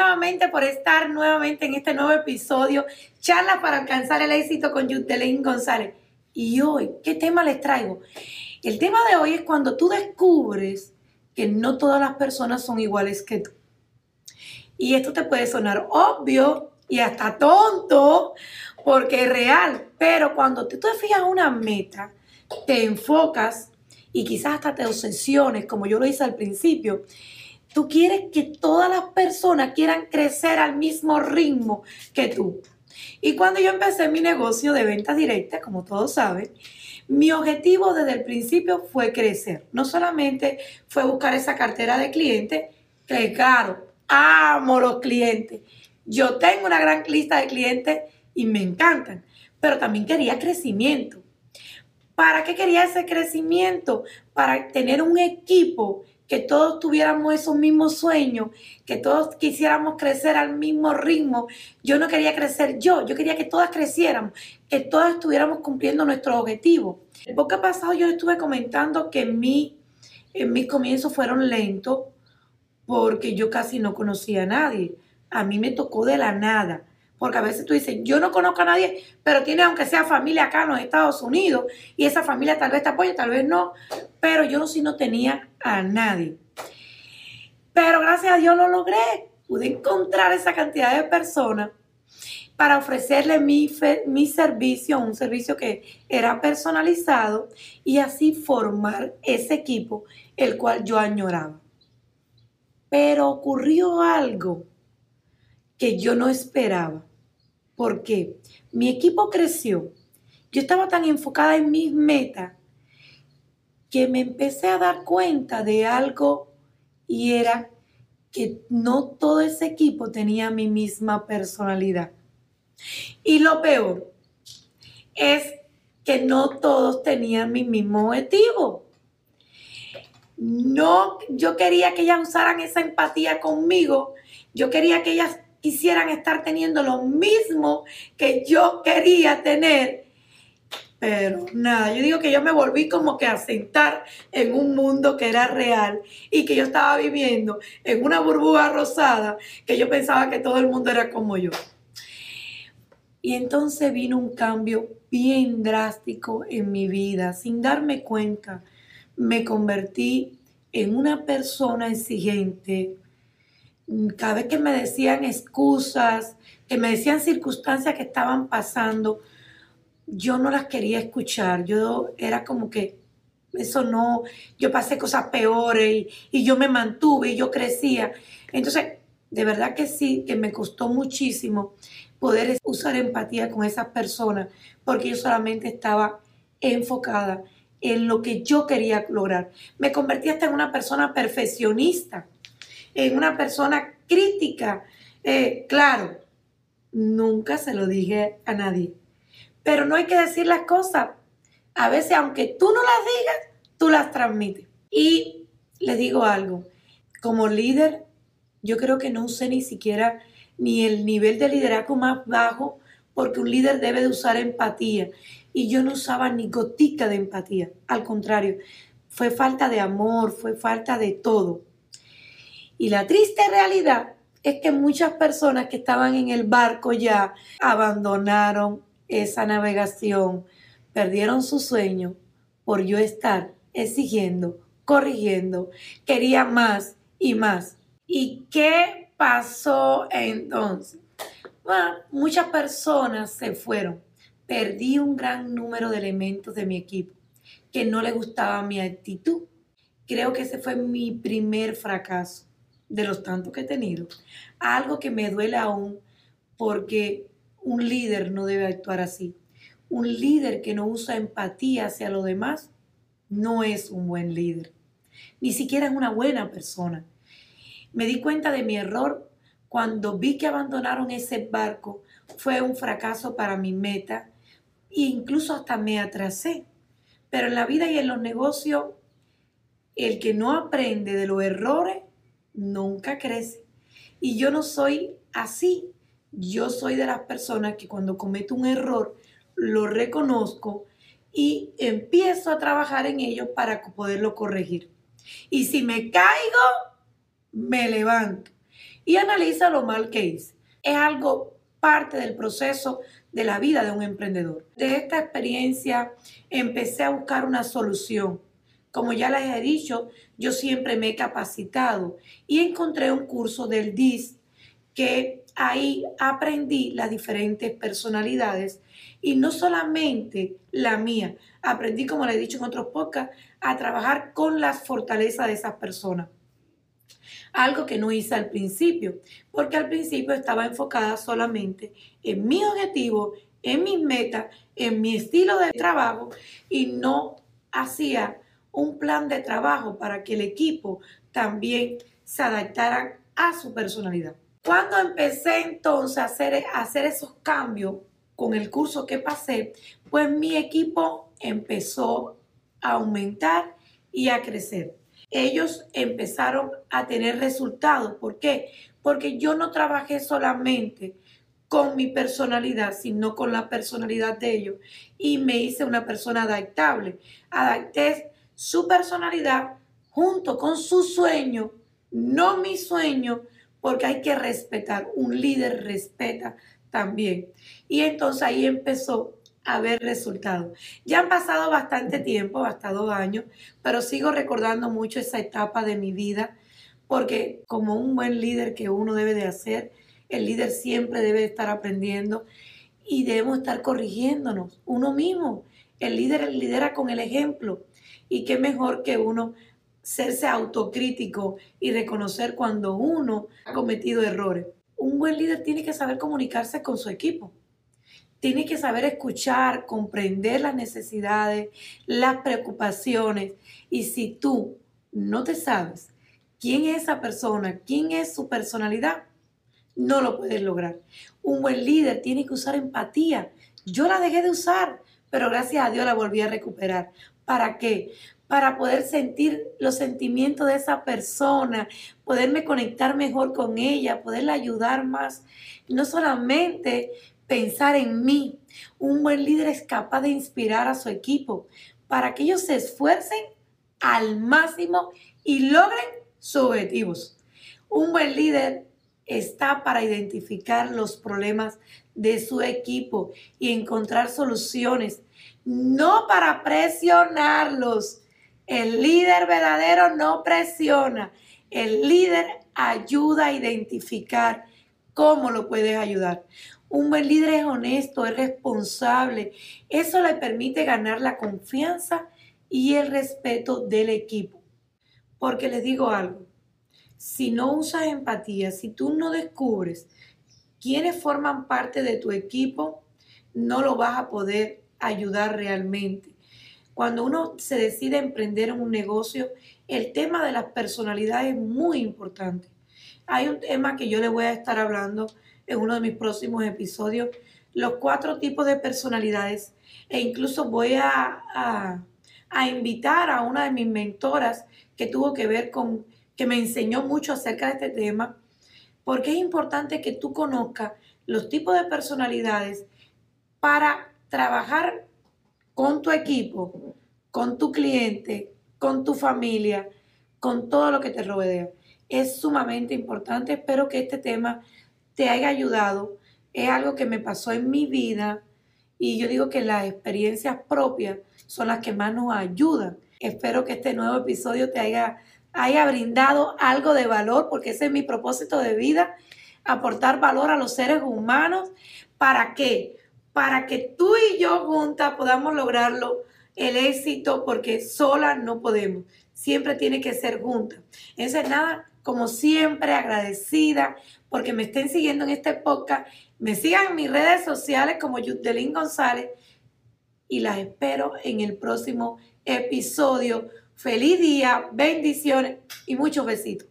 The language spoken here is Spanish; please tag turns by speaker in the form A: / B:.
A: nuevamente por estar nuevamente en este nuevo episodio, charla para alcanzar el éxito con Yutelín González. Y hoy, ¿qué tema les traigo? El tema de hoy es cuando tú descubres que no todas las personas son iguales que tú. Y esto te puede sonar obvio y hasta tonto, porque es real, pero cuando tú te fijas una meta, te enfocas y quizás hasta te obsesiones, como yo lo hice al principio, Tú quieres que todas las personas quieran crecer al mismo ritmo que tú. Y cuando yo empecé mi negocio de ventas directas, como todos saben, mi objetivo desde el principio fue crecer. No solamente fue buscar esa cartera de clientes, que claro, amo los clientes. Yo tengo una gran lista de clientes y me encantan, pero también quería crecimiento. ¿Para qué quería ese crecimiento? Para tener un equipo que todos tuviéramos esos mismos sueños, que todos quisiéramos crecer al mismo ritmo. Yo no quería crecer yo, yo quería que todas creciéramos, que todas estuviéramos cumpliendo nuestros objetivos. El poco pasado yo estuve comentando que mi, en mis comienzos fueron lentos porque yo casi no conocía a nadie. A mí me tocó de la nada. Porque a veces tú dices, yo no conozco a nadie, pero tiene aunque sea familia acá en los Estados Unidos y esa familia tal vez te apoya, tal vez no, pero yo sí no tenía a nadie. Pero gracias a Dios lo logré. Pude encontrar esa cantidad de personas para ofrecerle mi, mi servicio, un servicio que era personalizado y así formar ese equipo el cual yo añoraba. Pero ocurrió algo que yo no esperaba porque mi equipo creció. Yo estaba tan enfocada en mis metas que me empecé a dar cuenta de algo y era que no todo ese equipo tenía mi misma personalidad. Y lo peor es que no todos tenían mi mismo objetivo. No, yo quería que ellas usaran esa empatía conmigo. Yo quería que ellas quisieran estar teniendo lo mismo que yo quería tener. Pero nada, yo digo que yo me volví como que a sentar en un mundo que era real y que yo estaba viviendo en una burbuja rosada que yo pensaba que todo el mundo era como yo. Y entonces vino un cambio bien drástico en mi vida. Sin darme cuenta, me convertí en una persona exigente, cada vez que me decían excusas, que me decían circunstancias que estaban pasando, yo no las quería escuchar. Yo era como que eso no, yo pasé cosas peores y, yo me mantuve y yo crecía. Entonces, de verdad que sí, que me costó muchísimo poder usar empatía con esas personas, porque yo solamente estaba enfocada en lo que yo quería lograr. Me convertí hasta en una persona perfeccionista en una persona crítica. Eh, claro, nunca se lo dije a nadie. Pero no hay que decir las cosas. A veces, aunque tú no las digas, tú las transmites. Y les digo algo, como líder, yo creo que no usé ni siquiera ni el nivel de liderazgo más bajo, porque un líder debe de usar empatía. Y yo no usaba ni gotica de empatía. Al contrario, fue falta de amor, fue falta de todo. Y la triste realidad es que muchas personas que estaban en el barco ya abandonaron esa navegación, perdieron su sueño por yo estar exigiendo, corrigiendo, quería más y más. ¿Y qué pasó entonces? Bueno, muchas personas se fueron. Perdí un gran número de elementos de mi equipo que no le gustaba mi actitud. Creo que ese fue mi primer fracaso de los tantos que he tenido, algo que me duele aún porque un líder no debe actuar así. Un líder que no usa empatía hacia los demás no es un buen líder. Ni siquiera es una buena persona. Me di cuenta de mi error cuando vi que abandonaron ese barco. Fue un fracaso para mi meta e incluso hasta me atrasé. Pero en la vida y en los negocios, el que no aprende de los errores nunca crece. Y yo no soy así. Yo soy de las personas que cuando cometo un error lo reconozco y empiezo a trabajar en ello para poderlo corregir. Y si me caigo, me levanto. y analiza lo mal que hice. Es algo parte del proceso de la vida de un emprendedor. De esta experiencia empecé a buscar una solución. Como ya les he dicho, yo siempre me he capacitado y encontré un curso del DIS que ahí aprendí las diferentes personalidades y no solamente la mía, aprendí, como le he dicho en otros podcasts, a trabajar con las fortalezas de esas personas. Algo que no hice al principio, porque al principio estaba enfocada solamente en mi objetivo, en mis metas, en mi estilo de trabajo y no hacía un plan de trabajo para que el equipo también se adaptara a su personalidad. Cuando empecé entonces a hacer, esos cambios con el curso que pasé, pues mi equipo empezó a aumentar y a crecer. Ellos empezaron a tener resultados. ¿Por qué? Porque yo no trabajé solamente con mi personalidad, sino con la personalidad de ellos. Y me hice una persona adaptable. Adapté su personalidad junto con su sueño, no mi sueño, porque hay que respetar. Un líder respeta también. Y entonces ahí empezó a ver resultados. Ya han pasado bastante tiempo, hasta años, pero sigo recordando mucho esa etapa de mi vida, porque como un buen líder que uno debe de hacer, el líder siempre debe de estar aprendiendo y debemos estar corrigiéndonos uno mismo. El líder lidera con el ejemplo y qué mejor que uno serse autocrítico y reconocer cuando uno ha cometido errores. Un buen líder tiene que saber comunicarse con su equipo. Tiene que saber escuchar, comprender las necesidades, las preocupaciones. Y si tú no te sabes quién es esa persona, quién es su personalidad, no lo puedes lograr. Un buen líder tiene que usar empatía. Yo la dejé de usar, pero gracias a Dios la volví a recuperar. ¿Para qué? para poder sentir los sentimientos de esa persona, poderme conectar mejor con ella, poderla ayudar más. No solamente pensar en mí. Un buen líder es capaz de inspirar a su equipo para que ellos se esfuercen al máximo y logren sus objetivos. Un buen líder está para identificar los problemas de su equipo y encontrar soluciones, no para presionarlos, el líder verdadero no presiona. El líder ayuda a identificar cómo lo puedes ayudar. Un buen líder es honesto, es responsable. Eso le permite ganar la confianza y el respeto del equipo. Porque les digo algo, si no usas empatía, si tú no descubres quiénes forman parte de tu equipo, no lo vas a poder ayudar realmente. Cuando uno se decide emprender un negocio, el tema de las personalidades es muy importante. Hay un tema que yo le voy a estar hablando en uno de mis próximos episodios, los cuatro tipos de personalidades, e incluso voy a, a invitar a una de mis mentoras que tuvo que ver con, que me enseñó mucho acerca de este tema, porque es importante que tú conozcas los tipos de personalidades para trabajar con tu equipo, con tu cliente, con tu familia, con todo lo que te rodea. Es sumamente importante. Espero que este tema te haya ayudado. Es algo que me pasó en mi vida y yo digo que las experiencias propias son las que más nos ayudan. Espero que este nuevo episodio te haya, haya brindado algo de valor porque ese es mi propósito de vida, aportar valor a los seres humanos. ¿Para qué? para que tú y yo juntas podamos lograrlo el éxito porque sola no podemos. Siempre tiene que ser juntas. Entonces, nada, como siempre, agradecida porque me estén siguiendo en este podcast. Me sigan en mis redes sociales como Yutelín González y las espero en el próximo episodio. Feliz día, bendiciones y muchos besitos.